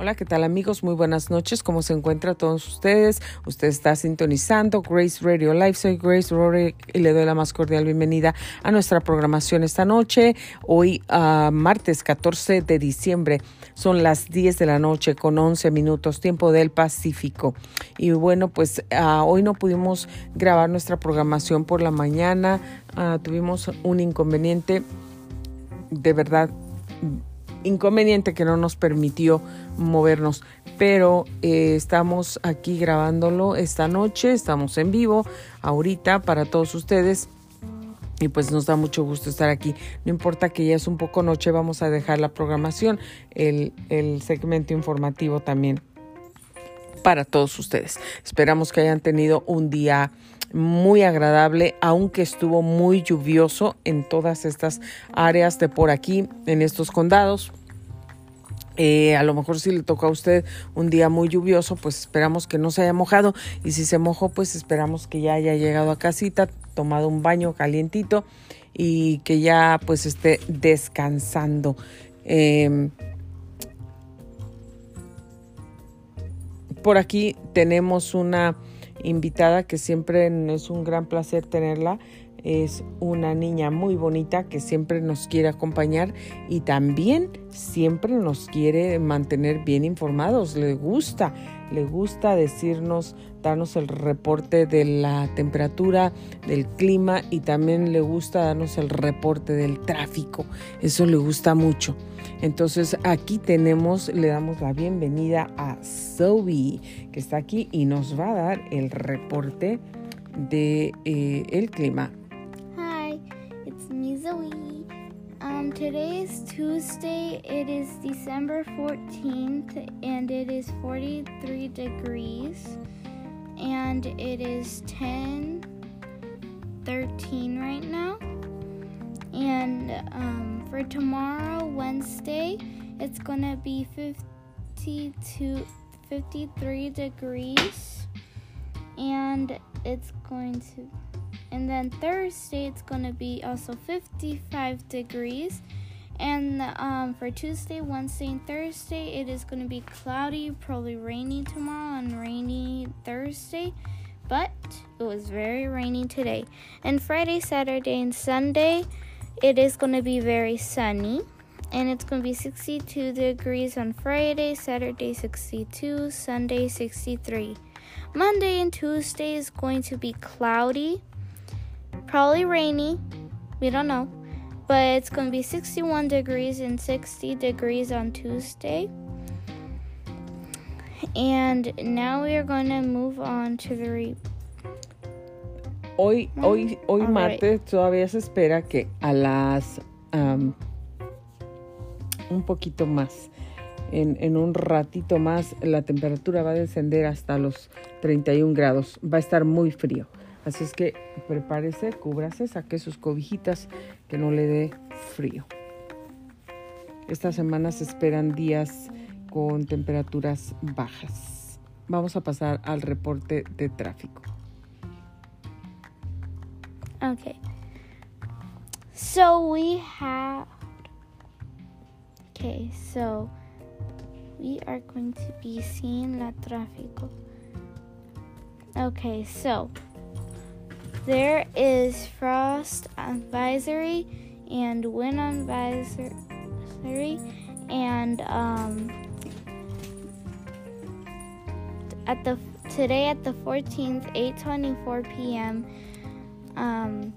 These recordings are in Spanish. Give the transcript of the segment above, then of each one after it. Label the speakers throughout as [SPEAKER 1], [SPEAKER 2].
[SPEAKER 1] Hola, ¿qué tal amigos? Muy buenas noches. ¿Cómo se encuentra todos ustedes? Usted está sintonizando Grace Radio Live. Soy Grace Rory y le doy la más cordial bienvenida a nuestra programación esta noche. Hoy, uh, martes 14 de diciembre, son las 10 de la noche con 11 minutos, tiempo del Pacífico. Y bueno, pues uh, hoy no pudimos grabar nuestra programación por la mañana. Uh, tuvimos un inconveniente de verdad inconveniente que no nos permitió movernos. Pero eh, estamos aquí grabándolo esta noche, estamos en vivo ahorita para todos ustedes. Y pues nos da mucho gusto estar aquí. No importa que ya es un poco noche, vamos a dejar la programación, el, el segmento informativo también para todos ustedes. Esperamos que hayan tenido un día muy agradable, aunque estuvo muy lluvioso en todas estas áreas de por aquí, en estos condados. Eh, a lo mejor si le toca a usted un día muy lluvioso, pues esperamos que no se haya mojado y si se mojó, pues esperamos que ya haya llegado a casita, tomado un baño calientito y que ya pues esté descansando. Em, por aquí tenemos una invitada que siempre es un gran placer tenerla es una niña muy bonita que siempre nos quiere acompañar y también siempre nos quiere mantener bien informados. Le gusta, le gusta decirnos, darnos el reporte de la temperatura, del clima y también le gusta darnos el reporte del tráfico. Eso le gusta mucho. Entonces aquí tenemos, le damos la bienvenida a Zoe, que está aquí y nos va a dar el reporte de eh, el clima
[SPEAKER 2] today is Tuesday. It is December 14th and it is 43 degrees and it is 10 13 right now. And um, for tomorrow, Wednesday, it's gonna be 52 53 degrees and it's going to and then Thursday, it's going to be also 55 degrees. And um, for Tuesday, Wednesday, and Thursday, it is going to be cloudy, probably rainy tomorrow, and rainy Thursday. But it was very rainy today. And Friday, Saturday, and Sunday, it is going to be very sunny. And it's going to be 62 degrees on Friday, Saturday 62, Sunday 63. Monday and Tuesday is going to be cloudy Probably rainy. We don't know. But it's going to be 61 degrees and 60 degrees on Tuesday. And now we are going to move on to the re
[SPEAKER 1] Hoy, hoy, hoy martes right. todavía se espera que a las um, un poquito más, en, en, un ratito más, la temperatura va a descender hasta los 31 grados. Va a estar muy frío. Así es que prepárese, cúbrase, saque sus cobijitas que no le dé frío. Esta semana se esperan días con temperaturas bajas. Vamos a pasar al reporte de tráfico.
[SPEAKER 2] Okay. So we have. Okay, so we are going to be seeing la tráfico. Okay, so there is frost advisory and wind advisory and um, at the today at the 14th 8:24 p.m. Um,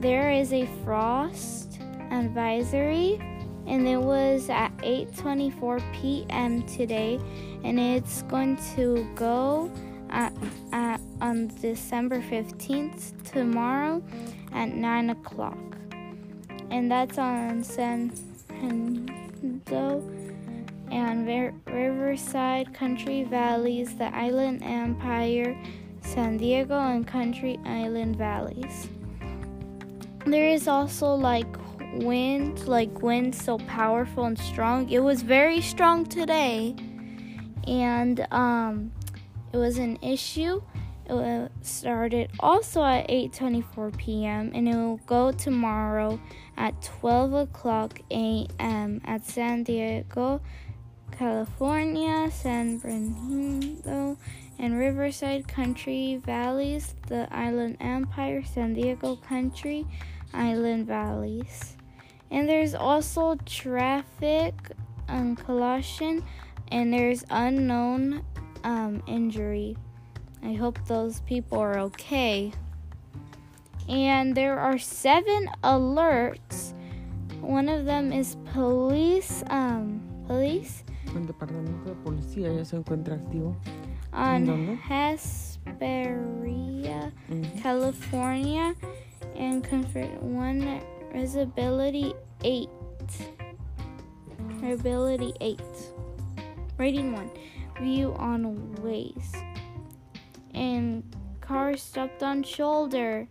[SPEAKER 2] there is a frost advisory and it was at 8:24 p.m. today and it's going to go at, at, on December 15th, tomorrow at 9 o'clock. And that's on San Fernando and Riverside, Country Valleys, the Island Empire, San Diego, and Country Island Valleys. There is also like wind, like wind so powerful and strong. It was very strong today. And um it was an issue. It started also at 8:24 p.m. and it will go tomorrow at 12 o'clock a.m. at San Diego, California, San Bernardino, and Riverside Country Valleys, the Island Empire, San Diego Country, Island Valleys. And there's also traffic on Colossian, and there's unknown um, injury. I hope those people are okay. And there are seven alerts. One of them is police. Um, police.
[SPEAKER 1] El departamento de policía ya se encuentra activo.
[SPEAKER 2] On Hesperia, mm -hmm. California, and convert one visibility eight. Visibility eight. Rating one. View on ways. And car stopped on shoulder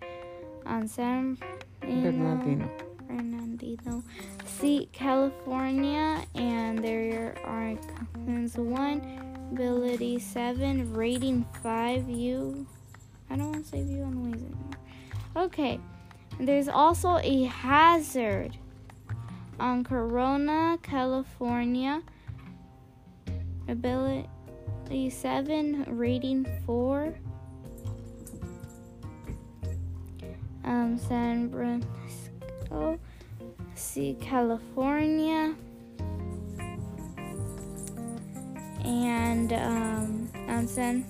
[SPEAKER 2] on San
[SPEAKER 1] Bernardino.
[SPEAKER 2] Bernardino. See California, and there are one ability seven rating five. You, I don't want to say view on ways anymore. Okay, there's also a hazard on Corona, California. Ability seven rating four. um, San Francisco, see California, and um, on San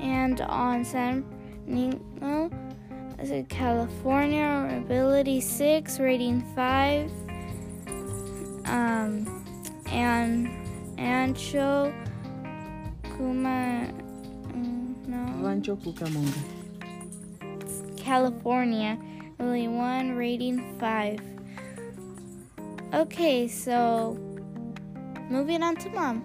[SPEAKER 2] and on San Nino, California, ability six, rating five, um, and Ancho Kuma.
[SPEAKER 1] Rancho Cucamonga.
[SPEAKER 2] California, only one rating five. Okay, so moving on to mom.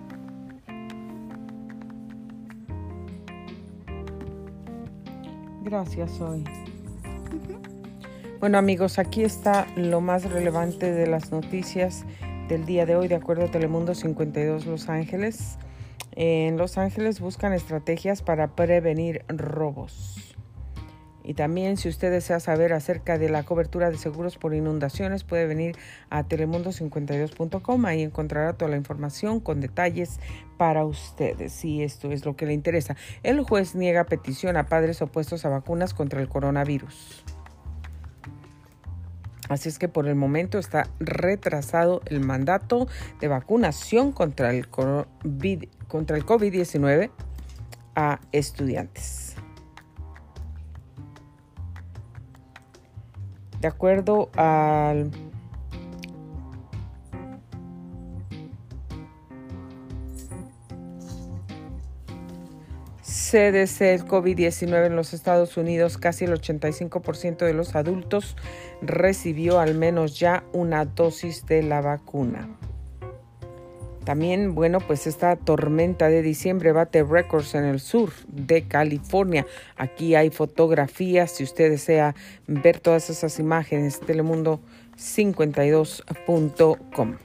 [SPEAKER 1] Gracias, hoy. Bueno amigos, aquí está lo más relevante de las noticias del día de hoy de acuerdo a Telemundo 52 Los Ángeles. En Los Ángeles buscan estrategias para prevenir robos. Y también si usted desea saber acerca de la cobertura de seguros por inundaciones, puede venir a telemundo52.com. Ahí encontrará toda la información con detalles para ustedes, si esto es lo que le interesa. El juez niega petición a padres opuestos a vacunas contra el coronavirus. Así es que por el momento está retrasado el mandato de vacunación contra el COVID contra el COVID-19 a estudiantes. De acuerdo al CDC el COVID-19 en los Estados Unidos, casi el 85% de los adultos recibió al menos ya una dosis de la vacuna. También, bueno, pues esta tormenta de diciembre bate récords en el sur de California. Aquí hay fotografías, si usted desea ver todas esas imágenes, telemundo52.com.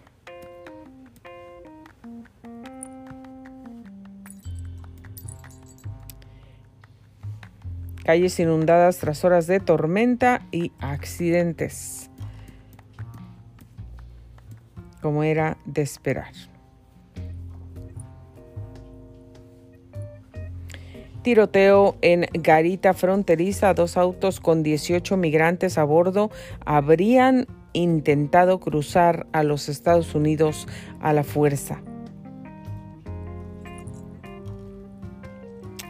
[SPEAKER 1] Calles inundadas tras horas de tormenta y accidentes, como era de esperar. tiroteo en Garita Fronteriza. Dos autos con 18 migrantes a bordo habrían intentado cruzar a los Estados Unidos a la fuerza.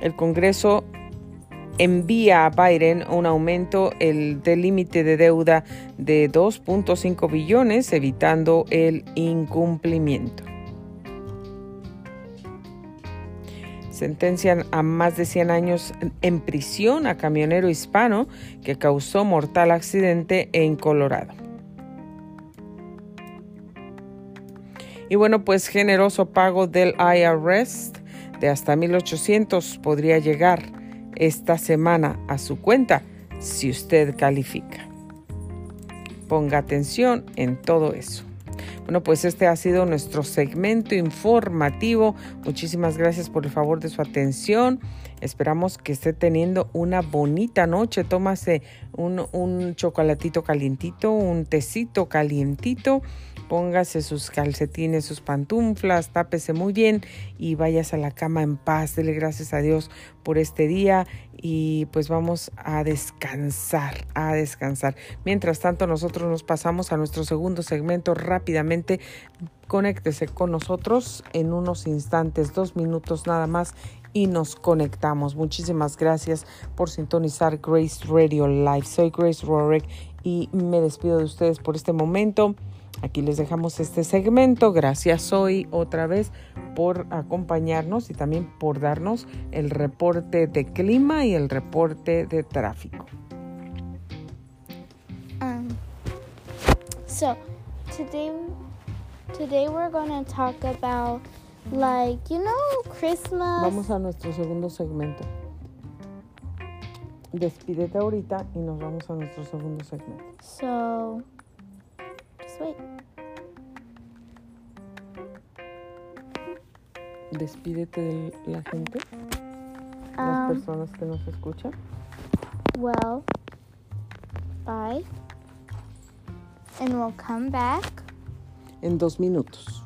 [SPEAKER 1] El Congreso envía a Biden un aumento el del límite de deuda de 2.5 billones, evitando el incumplimiento. Sentencian a más de 100 años en prisión a camionero hispano que causó mortal accidente en Colorado. Y bueno, pues generoso pago del IRS de hasta 1.800 podría llegar esta semana a su cuenta si usted califica. Ponga atención en todo eso. Bueno, pues este ha sido nuestro segmento informativo. Muchísimas gracias por el favor de su atención. Esperamos que esté teniendo una bonita noche. Tómase un, un chocolatito calientito, un tecito calientito póngase sus calcetines, sus pantuflas, tápese muy bien y vayas a la cama en paz. Dele gracias a Dios por este día y pues vamos a descansar, a descansar. Mientras tanto, nosotros nos pasamos a nuestro segundo segmento rápidamente. Conéctese con nosotros en unos instantes, dos minutos nada más y nos conectamos. Muchísimas gracias por sintonizar Grace Radio Live. Soy Grace Rorick y me despido de ustedes por este momento. Aquí les dejamos este segmento. Gracias hoy otra vez por acompañarnos y también por darnos el reporte de clima y el reporte de tráfico.
[SPEAKER 2] Um, so today, today we're going to talk about like you know Christmas.
[SPEAKER 1] Vamos a nuestro segundo segmento. Despídete ahorita y nos vamos a nuestro segundo segmento.
[SPEAKER 2] So
[SPEAKER 1] Despídete de la gente, las
[SPEAKER 2] Um,
[SPEAKER 1] personas que nos escuchan.
[SPEAKER 2] well, bye, and we'll come back
[SPEAKER 1] En dos minutos.